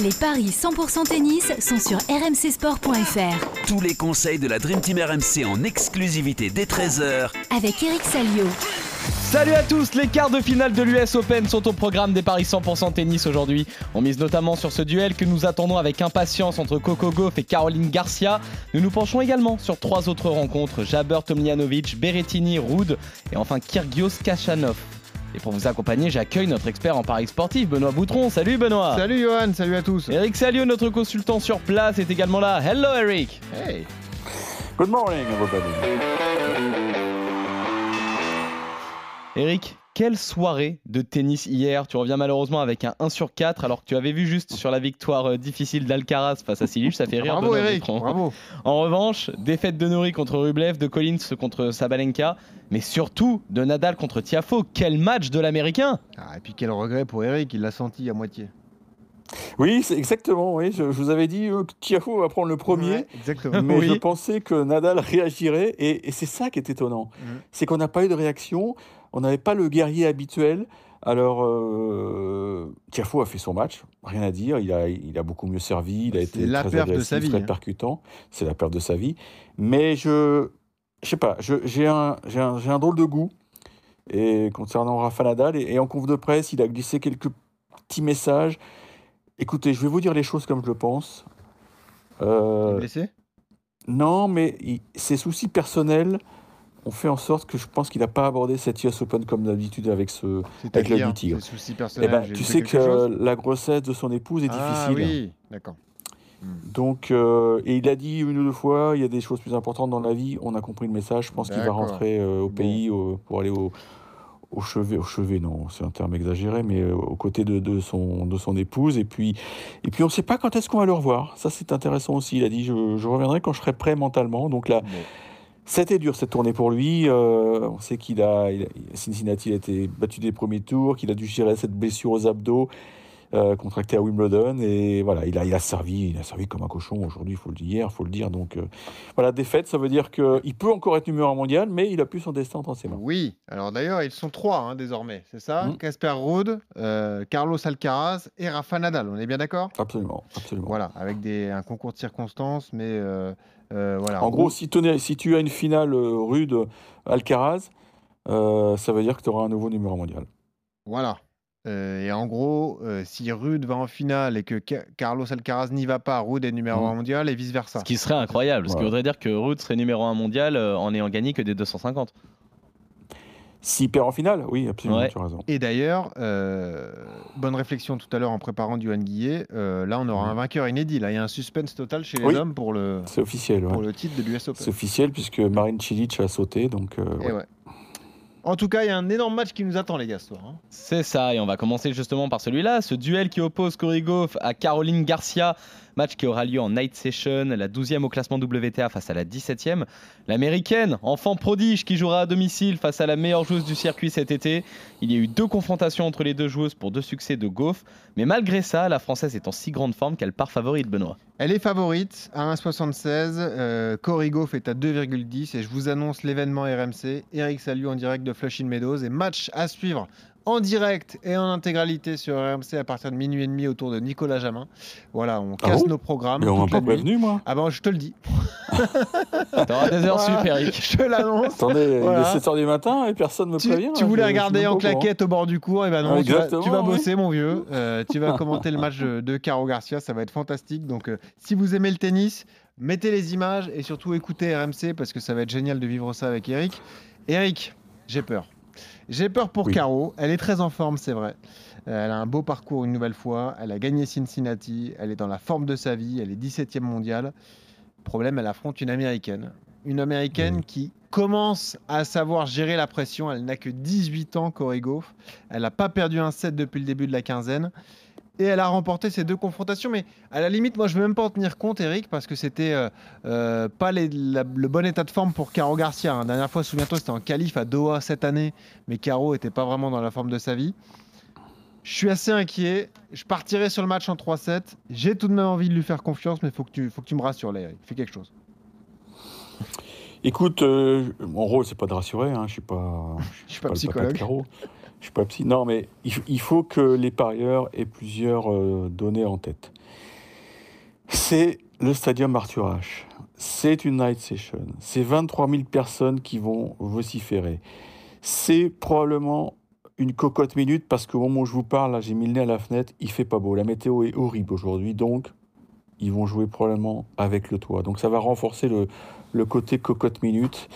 Les paris 100% tennis sont sur rmcsport.fr. Tous les conseils de la Dream Team RMC en exclusivité dès 13h Avec Eric Salio. Salut à tous, les quarts de finale de l'US Open sont au programme des paris 100% tennis aujourd'hui. On mise notamment sur ce duel que nous attendons avec impatience entre Coco Gauff et Caroline Garcia. Nous nous penchons également sur trois autres rencontres, Jaber Tomljanovic, Berrettini, Rude et enfin Kyrgios Kachanov. Et pour vous accompagner, j'accueille notre expert en paris sportif, Benoît Boutron. Salut Benoît Salut Johan, salut à tous Eric Salio, notre consultant sur place, est également là. Hello Eric Hey Good morning, everybody. Eric, quelle soirée de tennis hier Tu reviens malheureusement avec un 1 sur 4 alors que tu avais vu juste sur la victoire euh, difficile d'Alcaraz face à Silic, ça fait rire. Bravo Eric, bravo En revanche, défaite de Nori contre Rublev, de Collins contre Sabalenka, mais surtout de Nadal contre Tiafo. Quel match de l'américain ah, Et puis quel regret pour Eric, il l'a senti à moitié. Oui, c'est exactement. Oui, je, je vous avais dit euh, que Tiafo va prendre le premier, Ouais, exactement. mais Oui. je pensais que Nadal réagirait, et, et c'est ça qui est étonnant. Mhm. C'est qu'on n'a pas eu de réaction, on n'avait pas le guerrier habituel. Alors, euh, Tiafo a fait son match, rien à dire. Il a, il a beaucoup mieux servi, il a C'est été la très perte de sa vie, très hein. percutant. C'est la perte de sa vie. Mais je, je sais pas, j'ai un, un, un drôle de goût. Et concernant Rafa Nadal, et, et en conf de presse, il a glissé quelques petits messages. Écoutez, je vais vous dire les choses comme je le pense. Euh, blessé? Non, mais il- ses soucis personnels ont fait en sorte que je pense qu'il n'a pas abordé cette US Open comme d'habitude avec ce. Avec le C'est-à-dire, tigre. Eh ben, tu sais que la grossesse de son épouse est Ah difficile. oui, d'accord. Donc, euh, et il a dit une ou deux fois, il y a des choses plus importantes dans la vie. On a compris le message. Je pense qu'il va rentrer euh, au Bon. pays au- pour aller au, au chevet. Au chevet, non, c'est un terme exagéré, mais euh, aux côtés de, de son, de son épouse. Et puis, et puis on ne sait pas quand est-ce qu'on va le revoir. Ça, c'est intéressant aussi. Il a dit, je, je reviendrai quand je serai prêt mentalement. Donc là, Bon. C'était dur cette tournée pour lui. Euh, on sait qu'il a, il Cincinnati il a été battu des premiers tours, qu'il a dû gérer cette blessure aux abdos euh, contractée à Wimbledon et voilà, il a, il a servi, il a servi comme un cochon aujourd'hui, il faut le dire, hier, faut le dire. Donc euh, voilà, défaite, ça veut dire que il peut encore être numéro un mondial, mais il a plus son destin entre ses mains. Oui, alors d'ailleurs, ils sont trois hein, désormais, c'est ça? Mhm. Casper Ruud, euh, Carlos Alcaraz et Rafa Nadal, on est bien d'accord? Absolument, absolument. Voilà, avec des, un concours de circonstances, mais voilà. En gros, si, tenais- si tu as une finale euh, rude Alcaraz, euh, ça veut dire que tu auras un nouveau numéro mondial. Voilà. Euh, et en gros, euh, si Rude va en finale et que Ca- Carlos Alcaraz n'y va pas, Rude est numéro Mhm. 1 mondial et vice-versa. Ce qui serait incroyable, ce qui Voilà. voudrait dire que Ruud serait numéro 1 mondial euh, en ayant gagné que des 250. S'il perd en finale, oui, absolument, Ouais. tu as raison. Et d'ailleurs, euh, bonne réflexion tout à l'heure en préparant Duane Guillet, euh, là on aura un vainqueur inédit. Là, il y a un suspense total chez les Oui. hommes pour le, C'est officiel. ouais. pour le titre de l'US Open. C'est officiel puisque Marine Cilic a sauté, donc euh, Et ouais. ouais. En tout cas, il y a un énorme match qui nous attend, les gars, ce soir. hein. C'est ça, et on va commencer justement par celui-là, ce duel qui oppose Corey Goff à Caroline Garcia, match qui aura lieu en night session, la 12e au classement WTA face à la 17e. L'américaine, enfant prodige qui jouera à domicile face à la meilleure joueuse du circuit cet été. Il y a eu deux confrontations entre les deux joueuses pour deux succès de Goff, mais malgré ça, la française est en si grande forme qu'elle part favorite, Benoît. Elle est favorite à 1,76. Euh, Goff est à 2,10. Et je vous annonce l'événement RMC. Eric Salou en direct de Flushing Meadows. Et match à suivre en direct et en intégralité sur RMC à partir de minuit et demi autour de Nicolas Jamin. Voilà, on Ah casse bon nos programmes. Mais on m'a pas prévenu, moi. Ah ben, je te le dis. T'auras des heures Voilà. Je te l'annonce. Attendez, Voilà. il est 7h du matin et personne ne me Tu, prévient. tu hein, voulais regarder en claquette au bord du cours, et ben non, Ah, tu vas, exactement, tu vas oui. bosser mon vieux. Euh, tu vas commenter le match de, de Caro Garcia, ça va être fantastique. Donc euh, si vous aimez le tennis, mettez les images et surtout écoutez RMC parce que ça va être génial de vivre ça avec Eric. Eric, j'ai peur. J'ai peur pour Oui. Caro. Elle est très en forme, c'est vrai. Euh, Elle a un beau parcours une nouvelle fois. Elle a gagné Cincinnati. Elle est dans la forme de sa vie. Elle est 17e mondiale. Problème, elle affronte une américaine. Une américaine qui commence à savoir gérer la pression. Elle n'a que 18 ans, Corey Goff. Elle n'a pas perdu un set depuis le début de la quinzaine. Et elle a remporté ces deux confrontations. Mais à la limite, moi, je ne veux même pas en tenir compte, Eric, parce que c'était euh, euh, pas les- la- le bon état de forme pour Caro Garcia. La dernière fois, souviens-toi, c'était en qualif à Doha cette année. Mais Caro n'était pas vraiment dans la forme de sa vie. Je suis assez inquiet. Je partirai sur le match en 3-7. J'ai tout de même envie de lui faire confiance, mais il faut, que tu- faut que tu me rassures, là, Eric. Fais quelque chose. Écoute, euh, mon rôle, c'est pas de rassurer. Hein, je suis pas. Je suis pas le papa de psychologue. Caro. Pas psy. Non, mais il, faut que les parieurs aient plusieurs euh, données en tête. C'est le stadium Arthur H. C'est une night session. C'est 23 000 personnes qui vont vociférer. C'est probablement une cocotte minute parce qu'au moment où je vous parle, j'ai mis le nez à la fenêtre, il fait pas beau. La météo est horrible aujourd'hui, donc ils vont jouer probablement avec le toit. Donc ça va renforcer le, le côté cocotte minute.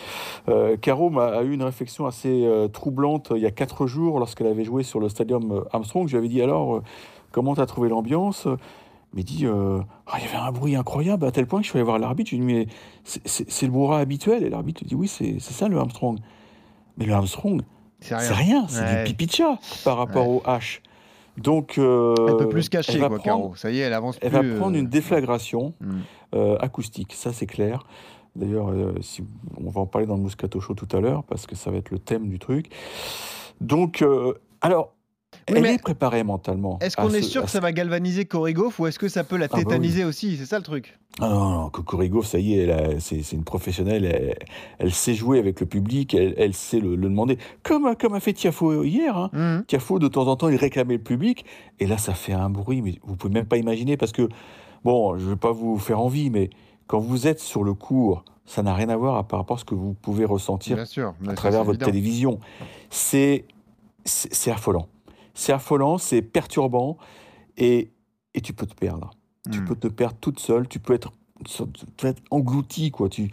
Euh, Caro m'a- a eu une réflexion assez euh, troublante il y a quatre jours lorsqu'elle avait joué sur le stadium euh, Armstrong. Je lui avais dit alors, euh, comment tu as trouvé l'ambiance? Il m'a dit, euh, Ah, il y avait un bruit incroyable à tel point que je suis allé voir l'arbitre. Je lui ai dit, mais c'est- le brouhaha habituel. Et l'arbitre lui dit, oui, c'est ça le Armstrong. Mais le Armstrong, C'est rien, c'est Ouais. du pipi de chat par rapport au H. Donc, euh, Elle peut plus se cacher, quoi, prendre- Caro. Ça y est, elle avance Elle plus. va euh, prendre une déflagration euh, acoustique, ça c'est clair. D'ailleurs, euh, si, on va en parler dans le Moscato Show tout à l'heure, parce que ça va être le thème du truc. Donc, euh, alors, Oui, elle est préparée mentalement. Est-ce qu'on est sûr que ça va galvaniser Corrigoff ou est-ce que ça peut la Ah bah oui. tétaniser aussi? C'est ça le truc. Ah non, non, Kokorigov, ça y est, c'est une professionnelle, elle, elle sait jouer avec le public, elle, elle sait le, le demander. Comme, comme a fait Tiafo hier. Hein. Mhm. Tiafo, de temps en temps, il réclamait le public, et là, ça fait un bruit, mais vous pouvez même pas imaginer, parce que, bon, je ne vais pas vous faire envie, mais quand vous êtes sur le cours, ça n'a rien à voir par rapport à ce que vous pouvez ressentir Bien sûr. mais à travers votre évident. télévision. C'est affolant. C'est affolant, c'est perturbant, et, et tu peux te perdre. Tu Hmm. peux te perdre toute seule, tu peux être, tu peux être englouti. Quoi. Tu,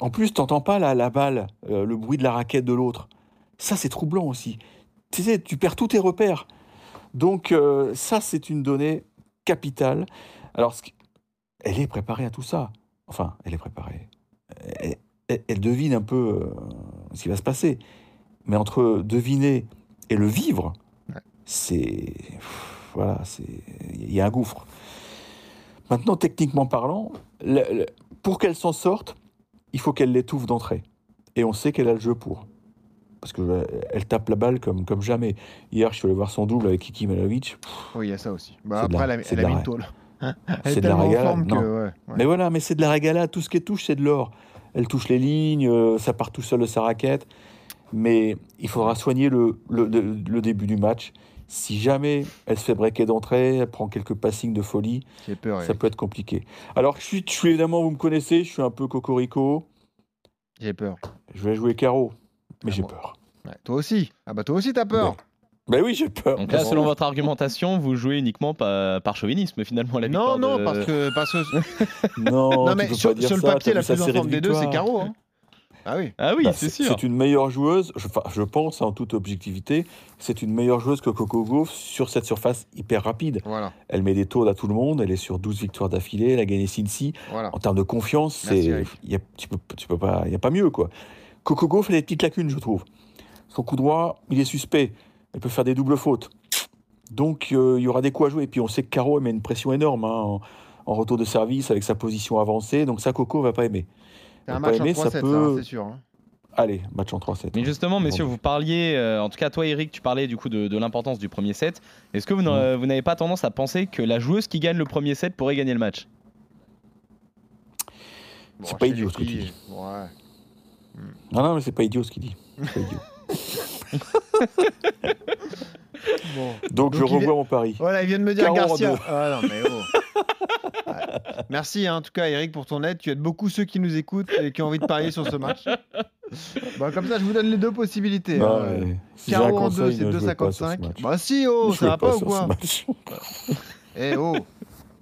en plus, tu n'entends pas la, la balle, euh, le bruit de la raquette de l'autre. Ça, c'est troublant aussi. Tu sais, tu perds tous tes repères. Donc, euh, ça, c'est une donnée capitale. Alors, elle est préparée à tout ça. Enfin, elle est préparée. Elle, elle- elle devine un peu euh, ce qui va se passer. Mais entre deviner et le vivre, Ouais. c'est. Voilà, c'est. Il y a un gouffre. Maintenant, techniquement parlant, le- le- pour qu'elle s'en sorte, il faut qu'elle l'étouffe d'entrée. Et on sait qu'elle a le jeu pour. Parce qu'elle tape la balle comme, comme jamais. Hier, je suis allé voir son double avec Kiki Malovic. Oui, il y a ça aussi. Bah, après, la- elle a, elle mis ra- le C'est de la que. ouais, ouais. Mais voilà, mais c'est de la régalade. Tout ce qu'elle touche, c'est de l'or. Elle touche les lignes, euh, ça part tout seul de sa raquette. Mais il faudra soigner le, le, le- le début du match. Si jamais elle se fait breaker d'entrée, elle prend quelques passings de folie, J'ai peur. ça peut être compliqué. Alors, je suis, je suis évidemment, vous me connaissez, je suis un peu cocorico. J'ai peur. Je vais jouer carreau, mais Ah j'ai bon. peur. Ouais, Toi aussi. Ah bah toi aussi, t'as peur. Ben oui, j'ai peur. Donc là, selon votre argumentation, vous jouez uniquement par, par chauvinisme finalement la Non, victoire non, de- parce que. Parce que... Non, mais sur, le ça, papier, la plus forme de des deux, c'est. Caro. Hein. Ah oui. Ah oui, Bah, c'est sûr. C'est une meilleure joueuse, je, enfin, je pense en toute objectivité, c'est une meilleure joueuse que Coco Gauff sur cette surface hyper rapide. Voilà. Elle met des taux à tout le monde, elle est sur 12 victoires d'affilée, elle a gagné Cincy. voilà. En termes de confiance, Merci, y a, tu peux, tu peux pas, il y a pas mieux quoi. Coco Gauff a des petites lacunes, je trouve. Son coup droit, il est suspect. Elle peut faire des doubles fautes. Donc euh, il y aura des coups à jouer. Et puis on sait que Caro elle met une pression énorme hein, en, en retour de service avec sa position avancée. Donc ça, Coco va pas aimer. C'est un Pas match en aimé, ça 3-7, ça, peut- hein, c'est sûr. hein. Allez, match en 3-7. Mais justement, messieurs, Bon. vous parliez, euh, en tout cas toi Eric, tu parlais du coup de, de l'importance du premier set. Est-ce que vous n'a- vous n'avez pas tendance à penser que la joueuse qui gagne le premier set pourrait gagner le match? C'est Bon, pas idiot ce que tu filles, dis. Ouais. Non, non, mais c'est pas idiot ce qu'il dit. C'est pas idiot. Bon. Donc, Donc, je revois est- mon pari. Voilà, il vient de me dire Garcia. deux. Ah non, mais oh. Ouais. Merci hein, en tout cas Eric pour ton aide. Tu aides beaucoup ceux qui nous écoutent et qui ont envie de parier sur ce match. Bon, comme ça, je vous donne les deux possibilités. Hein. si un Caro en deux, conseil, c'est ne jouez pas sur ce 2,55. match. Bah si, oh, ça va pas ou quoi. Eh oh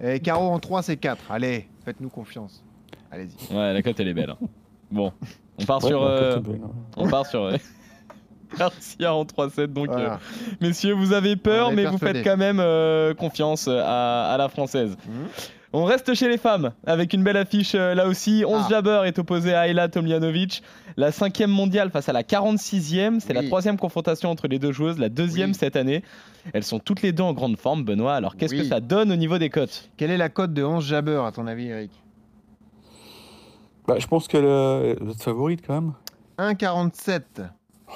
Et Caro en 3, c'est 4. Allez, faites-nous confiance. Allez-y. Ouais, la cote elle est belle. hein. Bon, on part Ouais, sur, bah, euh, ouais. on part sur euh, Garcia en 3-7. Donc, euh, messieurs, vous avez peur, mais vous faites quand même euh, confiance à, à la française. Mhm. On reste chez les femmes avec une belle affiche euh, là aussi. 11 Ah. Jabber est opposé à Ayla Tomljanovic. La cinquième mondiale face à la 46e. C'est la Oui. troisième confrontation entre les deux joueuses, la deuxième Oui. cette année. Elles sont toutes les deux en grande forme, Benoît. Alors qu'est-ce que ça donne au niveau des cotes Quelle est la cote de 11 Jabber à ton avis, Eric Bah, je pense qu'elle est votre favorite quand même. 1,47.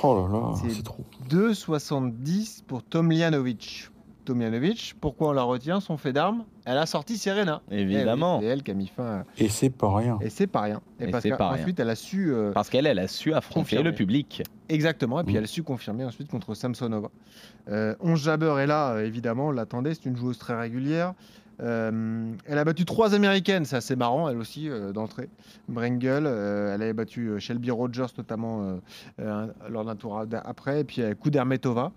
Oh là là, C'est- trop. 2,70 pour Tomljanovic. Tomljanovic, pourquoi on la retient Son fait d'armes Elle a sorti Serena. Évidemment. Eh C'est elle qui a mis fin. à- Et c'est pas rien. Et c'est pas rien. Et, Et parce qu'ensuite, elle a su. euh, Parce qu'elle, elle a su affronter Confirmer. le public. Exactement, et puis Mm. elle a su confirmer ensuite contre Samsonova. Euh, 11 Jabber est là, euh, évidemment, on l'attendait, c'est une joueuse très régulière. Euh, elle a battu trois américaines, c'est assez marrant, elle aussi, euh, d'entrée. Brengel, euh, elle avait battu Shelby Rogers notamment lors d'un tour après, et puis Kudermetova.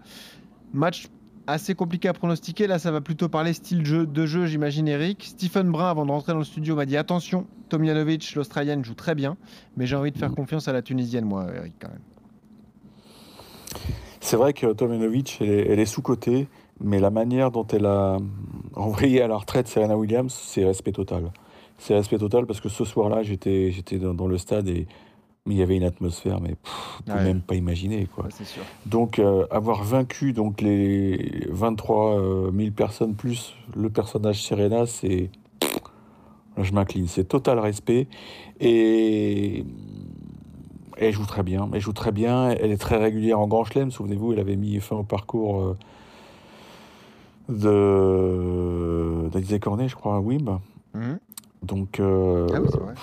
Match assez compliqué à pronostiquer, là ça va plutôt parler style jeu, de jeu, j'imagine Eric. Stephen Brun, avant de rentrer dans le studio, m'a dit attention, Tomjanovic, l'Australienne, joue très bien, mais j'ai envie de faire confiance à la Tunisienne, moi, Eric, quand même. C'est vrai que Tomjanovic, elle est, elle est sous-cotée, mais la manière dont elle a envoyé à la retraite Serena Williams, c'est respect total. C'est respect total parce que ce soir-là, j'étais j'étais dans, dans le stade et mais il y avait une atmosphère, mais pff, on peut Ouais. même pas imaginer. Quoi. Ouais, c'est sûr. Donc, euh, avoir vaincu donc, les 23 euh, 000 personnes plus le personnage Serena, c'est. Je m'incline, c'est total respect. Et. Elle joue très bien. Elle joue très bien. Elle est très régulière en Grand Chelem. Souvenez-vous, elle avait mis fin au parcours euh, de d'Alizé Cornet, je crois, à Wimb. Mhm. Donc. euh, Ah oui, c'est vrai.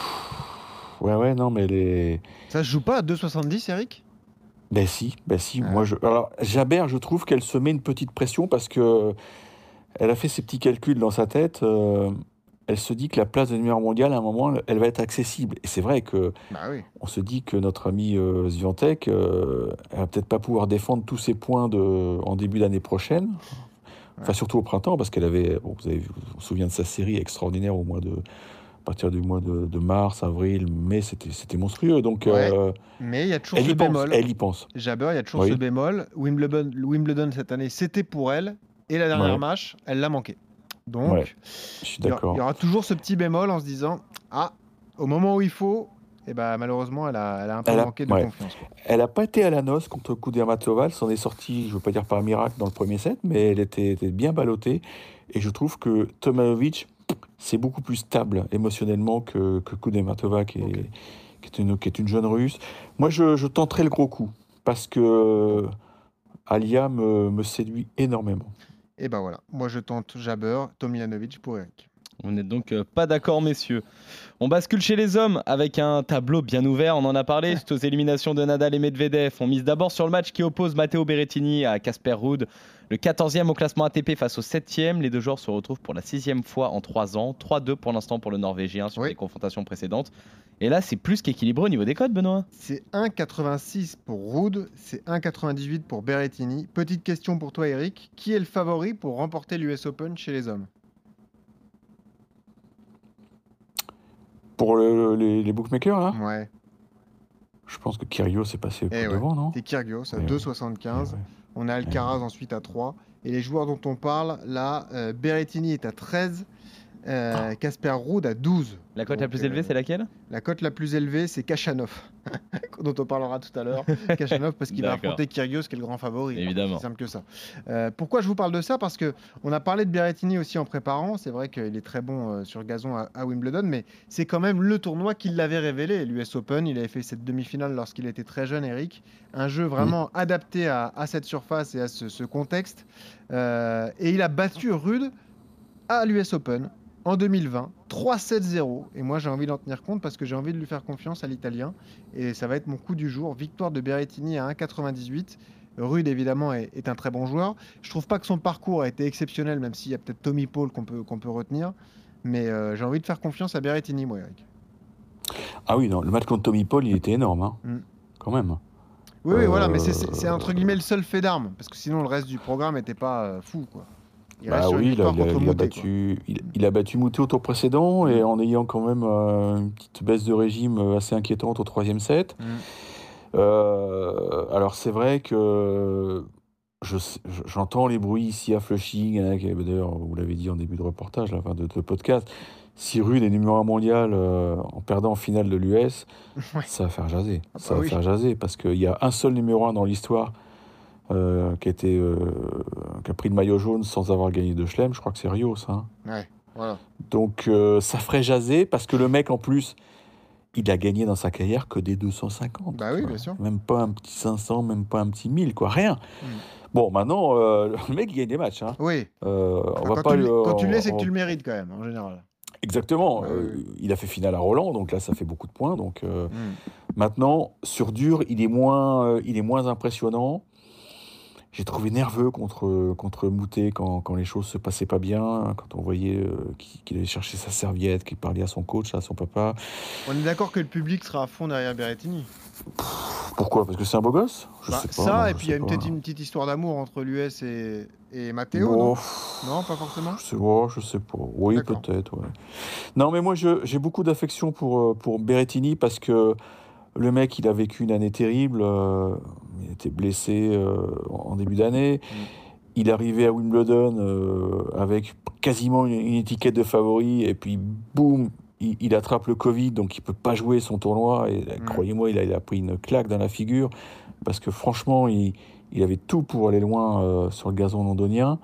ouais, ouais, non, mais elle est. Ça se joue pas à 2,70, Eric? Ben si, ben si. Ah. Moi, je... Alors, Jabert, je trouve qu'elle se met une petite pression parce que elle a fait ses petits calculs dans sa tête. euh, Elle se dit que la place de numéro mondial, à un moment, elle va être accessible. Et c'est vrai que Bah oui. on se dit que notre ami euh, Swiatek, euh, elle va peut-être pas pouvoir défendre tous ses points de... en début d'année prochaine. Enfin, surtout au printemps, parce qu'elle avait, bon, vous avez vu, on se souvient de sa série extraordinaire au mois de, à partir du mois de, de mars, avril, mai, c'était, monstrueux. Donc, Ouais. euh, Mais il y a toujours elle ce pense, bémol. elle y pense. Jabber, il y a toujours Oui. ce bémol. Wimbledon, Wimbledon cette année, c'était pour elle. Et la dernière Ouais. match, elle l'a manqué. Donc, Ouais, Je suis il y aura toujours ce petit bémol en se disant Ah, au moment où il faut, et ben malheureusement, elle a, elle a un peu Elle a- manqué de ouais. confiance. quoi. Elle n'a pas été à la noce contre Kudermatova. Elle s'en est sortie, je ne veux pas dire par miracle, dans le premier set, mais elle était, était bien ballottée. Et je trouve que Tomanovic, c'est beaucoup plus stable émotionnellement que, que Kudermatova, qui est, Ok. qui, est une, qui est une jeune russe. Moi, je, je tenterai le gros coup, parce que Alia me, me séduit énormément. Et ben voilà, moi je tente Jabber, Tomjanovic pour Eric. On n'est donc euh, pas d'accord, messieurs. On bascule chez les hommes avec un tableau bien ouvert. On en a parlé suite aux éliminations de Nadal et Medvedev. On mise d'abord sur le match qui oppose Matteo Berrettini à Casper Ruud, le 14e au classement ATP face au 7e. Les deux joueurs se retrouvent pour la sixième fois en trois ans. 3-2 pour l'instant pour le Norvégien sur Oui. les confrontations précédentes. Et là, c'est plus qu'équilibré au niveau des codes, Benoît. C'est 1,86 pour Rude, c'est 1,98 pour Berrettini. Petite question pour toi, Eric. Qui est le favori pour remporter l'US Open chez les hommes? Pour le- les, les bookmakers, là, Ouais, je pense que Kyrgios est passé Eh ouais. devant, non? C'est Kyrgios à Ouais, ouais. 2,75. Ouais, ouais. On a Alcaraz ensuite à 3. Et les joueurs dont on parle, là, euh, Berrettini est à 13, euh, Casper Ruud à 12. La cote la plus euh, élevée, c'est laquelle? La cote la plus élevée, c'est Kachanov, dont on parlera tout à l'heure. Kachanov, parce qu'il va affronter Kyrgios, qui est le grand favori. Évidemment. C'est simple que ça. Euh, pourquoi je vous parle de ça? Parce que on a parlé de Berrettini aussi en préparant. C'est vrai qu'il est très bon euh, sur gazon à, à Wimbledon, mais c'est quand même le tournoi qui l'avait révélé. L'US Open, il avait fait cette demi-finale lorsqu'il était très jeune, Eric. Un jeu vraiment adapté à, à cette surface et à ce, ce contexte. Euh, et il a battu Rude à l'US Open en 2020, 3-7-0. Et moi, j'ai envie d'en tenir compte parce que j'ai envie de lui faire confiance à l'Italien. Et ça va être mon coup du jour. Victoire de Berrettini à 1,98. Rude, évidemment, est, est un très bon joueur. Je trouve pas que son parcours a été exceptionnel, même s'il y a peut-être Tommy Paul qu'on peut, qu'on peut retenir. Mais euh, j'ai envie de faire confiance à Berrettini, moi, Eric. Ah oui, non, le match contre Tommy Paul, il était énorme, hein, Mm. quand même. Oui, oui, Euh, voilà, mais c'est- c'est c'est entre guillemets le seul fait d'armes. Parce que sinon, le reste du programme n'était pas euh, fou, quoi. Il Bah oui, il a, il il battu, il, a battu Moutet au tour précédent et en ayant quand même euh, une petite baisse de régime euh, assez inquiétante au troisième set. Mm. Euh, alors c'est vrai que je- j'entends les bruits ici à Flushing, hein, qui- d'ailleurs vous l'avez dit en début de reportage, là, de, de podcast. Si Rude est numéro un mondial euh, en perdant en finale de l'US, Ouais. ça va faire jaser. Ah ça bah va oui. faire jaser parce qu'il y a un seul numéro un dans l'histoire euh, qui, a été, euh, qui a pris le maillot jaune sans avoir gagné de Chelem. Je crois que c'est Rio, ça. hein. Ouais, voilà. Donc euh, ça ferait jaser parce que le mec en plus, il a gagné dans sa carrière que des 250. Bah oui, tu vois. bien sûr. Même pas un petit 500, même pas un petit 1000, quoi, rien. Mm. Bon, maintenant, le mec il gagne des matchs. Hein. Oui. On Enfin, va quand, pas tu, le- tu c'est que tu le mérites quand même, en général. Exactement. Euh, ouais. il a fait finale à Roland, donc là ça fait beaucoup de points. Donc euh, Mm. maintenant sur dur, il est moins, euh, il est moins impressionnant. J'ai trouvé nerveux contre, contre Moutet quand, quand les choses se passaient pas bien, quand on voyait euh, qu'il allait chercher sa serviette, qu'il parlait à son coach, à son papa. On est d'accord que le public sera à fond derrière Berrettini. Pourquoi? Parce que c'est un beau gosse? Je Bah, sais pas. ça, et puis il y a peut-être une petite histoire d'amour entre l'US et, et Matteo. Non, pff, Non, pas forcément? Je sais, ouais, je sais pas. Oui, peut-être. ouais. Non, mais moi, j'ai beaucoup d'affection pour, euh, pour Berrettini parce que le mec, il a vécu une année terrible. euh, il était blessé euh, en début d'année. Mm. Il arrivé à Wimbledon euh, avec quasiment une, une étiquette de favori. Et puis, boum, il, il attrape le Covid, donc il peut pas jouer son tournoi. Et Mm. croyez-moi, il a, il a pris une claque dans la figure parce que franchement, il, il avait tout pour aller loin sur le gazon londonien.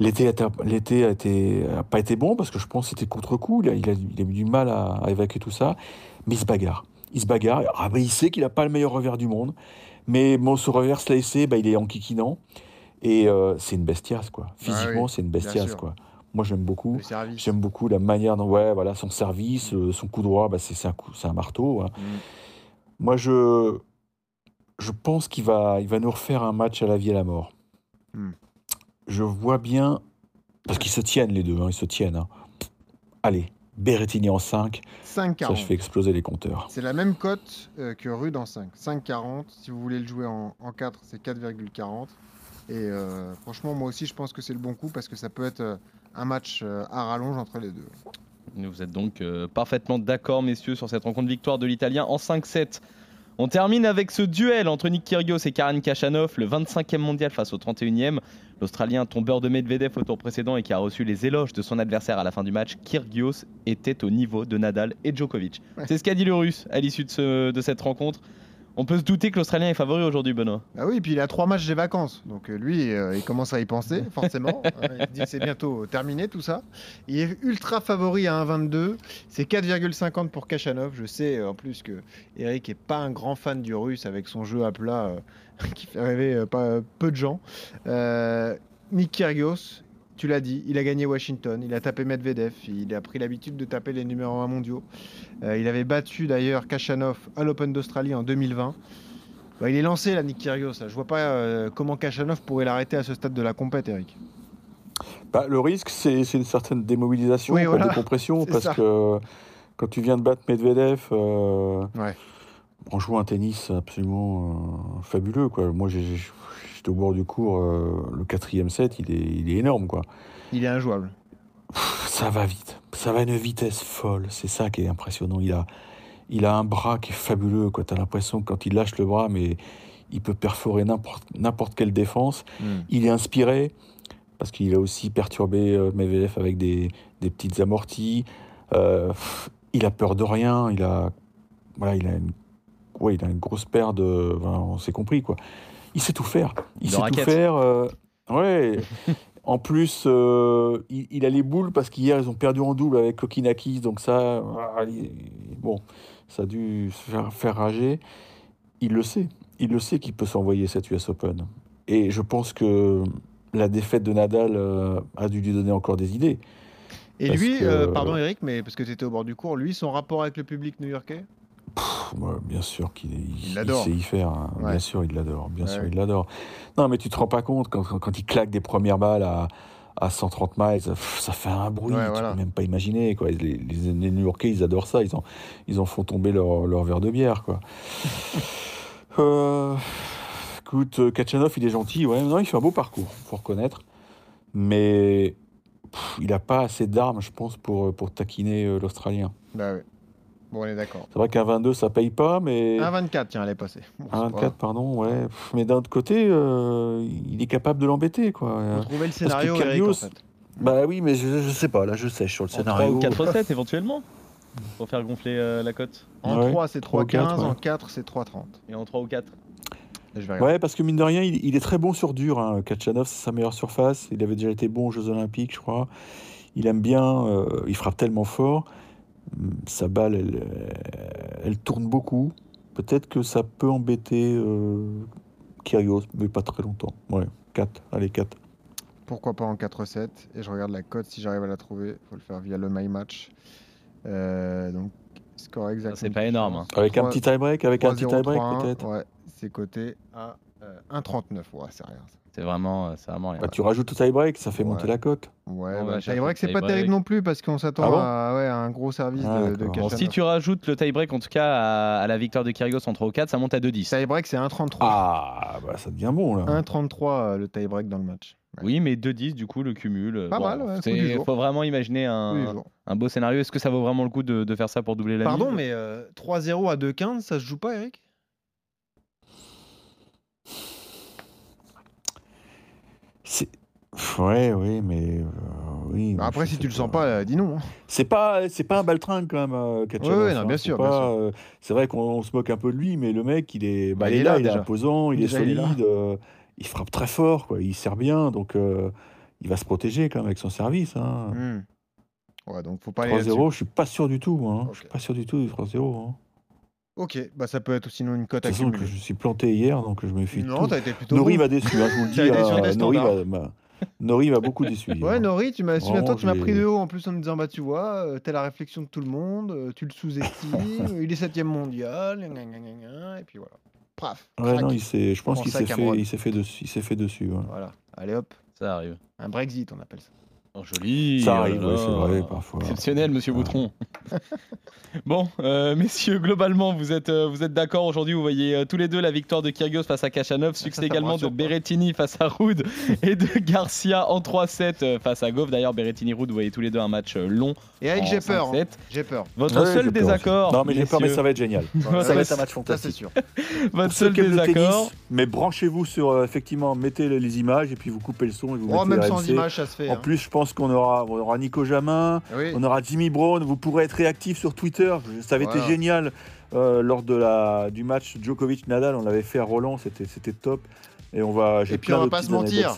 L'été a, été- l'été a, été, a pas été bon parce que je pense que c'était contre-coup. Il a eu du mal à, à évacuer tout ça. Mais il se bagarre. Il se bagarre. Ah ben, il sait qu'il n'a pas le meilleur revers du monde. Mais bon, ce revers slicé, bah, il est en kikinant. Et euh, c'est une bestiace, quoi. Physiquement, oui, c'est une sûr. quoi. Moi, j'aime beaucoup. J'aime beaucoup la manière dont, ouais, voilà, son service, euh, son coup droit, bah, c'est, un, coup, un marteau. hein. Mm. Moi, je, je pense qu'il va, il va nous refaire un match à la vie et à la mort. Hmm. Je vois bien, parce qu'ils se tiennent les deux, hein, ils se tiennent. hein. Allez, Berrettini en 5, ça 5,40. je fais exploser les compteurs. C'est la même cote euh, que Rude en 5. 5,40. Si vous voulez le jouer en, en 4, c'est 4,40. Et euh, franchement, moi aussi, je pense que c'est le bon coup parce que ça peut être euh, un match euh, à rallonge entre les deux. Vous êtes donc euh, parfaitement d'accord, messieurs, sur cette rencontre victoire de l'Italien en 5-7. On termine avec ce duel entre Nick Kyrgios et Karen Khachanov, le 25e mondial face au 31e. L'Australien tombeur de Medvedev au tour précédent et qui a reçu les éloges de son adversaire à la fin du match, Kyrgios était au niveau de Nadal et Djokovic. Ouais. C'est ce qu'a dit le Russe à l'issue de, ce- de cette rencontre. On peut se douter que l'Australien est favori aujourd'hui, Benoît. Ah oui, et puis il a trois matchs des vacances. Donc euh, lui, euh, il commence à y penser, forcément. Euh, il se dit que c'est bientôt terminé tout ça. Il est ultra favori à 1,22. C'est 4,50 pour Kachanov. Je sais en plus que Eric est pas un grand fan du russe avec son jeu à plat euh, qui fait rêver euh, pas, peu de gens. Euh, Nick Kyrgios, tu l'as dit, il a gagné Washington, il a tapé Medvedev, il a pris l'habitude de taper les numéros 1 mondiaux. Euh, il avait battu d'ailleurs Kachanov à l'Open d'Australie en 2020. Bah, il est lancé là, Nick Kyrgios. Je vois pas euh, comment Kachanov pourrait l'arrêter à ce stade de la compète, Eric. Bah, le risque, c'est, une certaine démobilisation, Oui, voilà, de décompression, parce ça. que quand tu viens de battre Medvedev, euh, Ouais. on joue un tennis absolument fabuleux. Quoi. Moi, j'ai- j'étais au bord du cours, euh, le quatrième set, il est, il est énorme. Quoi. Il est injouable. Ça va vite, ça va à une vitesse folle, c'est ça qui est impressionnant. Il a, il a un bras qui est fabuleux, tu as l'impression que quand il lâche le bras, mais il peut perforer n'importe, quelle défense. Il est inspiré, parce qu'il a aussi perturbé euh, Medvedev avec des, des petites amorties. Euh, pff, il a peur de rien, il a, voilà, il a une, ouais, il a une grosse paire de... enfin, on s'est compris, quoi. Il sait tout faire. Il De sait raquettes. tout faire. euh, ouais. En plus, euh, il, il a les boules parce qu'hier, ils ont perdu en double avec Kokinakis. Donc ça, ah, bon, ça a dû faire, faire rager. Il le sait. Il le sait qu'il peut s'envoyer cette US Open. Et je pense que la défaite de Nadal euh, a dû lui donner encore des idées. Et Parce lui, que- euh, pardon Eric, mais parce que tu étais au bord du cours, lui, son rapport avec le public new-yorkais? Bien sûr qu'il il, il sait y faire. hein. Ouais. Bien sûr, il l'adore. Bien Ouais, sûr, il l'adore. Non, mais tu te rends pas compte quand, quand, quand il claque des premières balles à, à 130 miles, ça fait un bruit. Ouais, tu voilà. peux même pas imaginer. Quoi. Les, les, les New-Yorkais, ils adorent ça. Ils en, ils en font tomber leur, leur verre de bière. Quoi. Euh, écoute, Kachanov, il est gentil. Ouais, non, il fait un beau parcours, faut reconnaître. Mais pff, il a pas assez d'armes, je pense, pour, pour taquiner euh, l'Australien. Bah ouais. Bon, on est d'accord. C'est vrai qu'un 22, ça paye pas, mais. 1,24, tiens, elle est passée. Bon, Un pas 24, pardon, ouais. Pff, Mais d'un autre côté, euh, il est capable de l'embêter, quoi. Faut trouver le scénario, Eric, en fait. Bah oui, mais je, je sais pas, là je sèche sur le En 3 scénario. ou 4-7 éventuellement pour faire gonfler euh, la cote. En Ouais, 3, c'est 3 ou 3,15. 4, ouais. En 4, c'est 3,30. Et en 3 ou 4 Là, Je vais regarder. Ouais, parce que mine de rien, il, il est très bon sur dur. Hein. Kachanov, c'est sa meilleure surface. Il avait déjà été bon aux Jeux Olympiques, je crois. Il aime bien, euh, il frappe tellement fort. Sa balle, elle, euh, elle tourne beaucoup. Peut-être que ça peut embêter euh, Kyrgios, mais pas très longtemps. Ouais, 4, allez, 4. Pourquoi pas en 4-7 Et je regarde la cote si j'arrive à la trouver. Il faut le faire via le My Match. Euh, donc, score exact. c'est pas énorme, hein. Avec un petit tie-break, avec un petit tie-break peut-être. Ouais, c'est coté à. Euh, Euh, 1,39, ouais, c'est rien. C'est vraiment, euh, c'est vraiment rien. Bah, tu rajoutes au tie-break, ça fait Ouais. monter la cote. Ouais, bah, tie-break, le c'est pas terrible non plus parce qu'on s'attend Ah bon à, ouais, à un gros service Ah, de, de. Bon, si tu rajoutes le tie-break, en tout cas, à, à la victoire de Kyrgios en 3 ou 4, ça monte à 2-10. Tie-break, c'est 1,33. Ah, bah ça devient bon là. 1,33 euh, le tie-break dans le match. Oui, mais 2-10, du coup, le cumul. Pas bon, mal, ouais, jour. faut vraiment imaginer un, un beau scénario. Est-ce que ça vaut vraiment le coup de, de faire ça pour doubler la Pardon, mise mais euh, 3-0 à 2,15, ça se joue pas, Eric C'est- Ouais, oui, mais. euh, oui, Bah mais Après, si tu le sens pas. pas, euh, dis non. hein. C'est pas, c'est pas un baltringue quand même, euh, Kachanov, Ouais, ouais, non, hein. bien sûr, pas, bien sûr. euh, C'est vrai qu'on on se moque un peu de lui, mais le mec, il est, bah, Bah, il est là, il est imposant, il Déjà, est il est là. solide, euh, il frappe très fort, quoi. Il sert bien, donc euh, il va se protéger quand même avec son service. Hein. Hmm. Ouais, donc faut pas aller là-dessus. 3-0, je suis pas sûr du tout, moi. hein. Je suis pas sûr du tout du 3-0. hein. Ok, bah ça peut être sinon une cote à toute façon, cumuler. je suis planté hier, donc je me de Non, tout. t'as été plutôt Nori m'a déçu, hein, je vous le dis. Nori m'a Nori m'a beaucoup déçu. Ouais, Nori, tu m'as Vraiment, toi, tu m'as pris de haut en plus en me disant bah tu vois, euh, t'es la réflexion de tout le monde, euh, tu le sous-estimes, il est septième mondial, gna, gna, gna, gna, et puis voilà. Paf. Ouais, crac. non, il s'est- je pense Prends qu'il ça, s'est fait, il s'est fait dessus. Il s'est fait dessus. ouais. Voilà. Allez hop, Ça arrive. un Brexit on appelle ça. Oh, joli. Ça arrive, ouais, là. c'est vrai, parfois. Exceptionnel, monsieur. Boutron. bon, euh, messieurs, globalement, vous êtes, euh, vous êtes d'accord aujourd'hui. Vous voyez euh, tous les deux la victoire de Kyrgios face à Kachanov, succès également de. Berrettini face à Rude et de Garcia en 3-7 euh, face à Goff. D'ailleurs, Berrettini Rude, vous voyez tous les deux un match euh, long. Et en j'ai peur. hein. 5-7. J'ai peur. Votre Ouais, seul peur désaccord, aussi. Non, mais j'ai peur, mais ça va être génial. Ça va être un match Ça c'est fantastique. sûr. votre seul désaccord. tennis, mais branchez-vous sur, euh, effectivement, mettez les, images et puis vous coupez le son et vous Oh, mettez même sans RMC. image, ça se fait. En hein. plus, je pense qu'on aura, on aura Nico Jamin, Oui. on aura Jimmy Brown. Vous pourrez être réactif sur Twitter. Ça avait Voilà. été génial euh, lors de la, du match Djokovic-Nadal. On l'avait fait à Roland, c'était top. Et on va. Et puis, on va pas se mentir.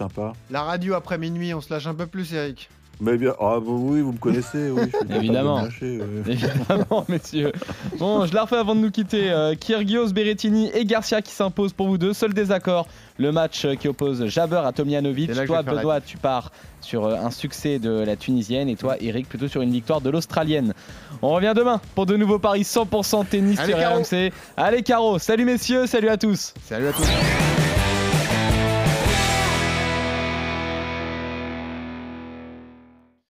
La radio après minuit, on se lâche un peu plus, Eric. Mais bien, ah, bah oui, vous me connaissez, oui. je suis Évidemment. lâcher, ouais. Évidemment, messieurs. Bon, je la refais avant de nous quitter. Euh, Kyrgios, Berrettini et Garcia qui s'imposent pour vous deux. Seul désaccord, le match euh, qui oppose Jabber à Tomjanovic. Toi, Benoît, tu pars sur euh, un succès de la Tunisienne et toi, Eric, plutôt sur une victoire de l'Australienne. On revient demain pour de nouveaux paris 100% tennis Allez, sur Caro. RMC. Allez, Caro. Salut, messieurs. Salut à tous. Salut à tous.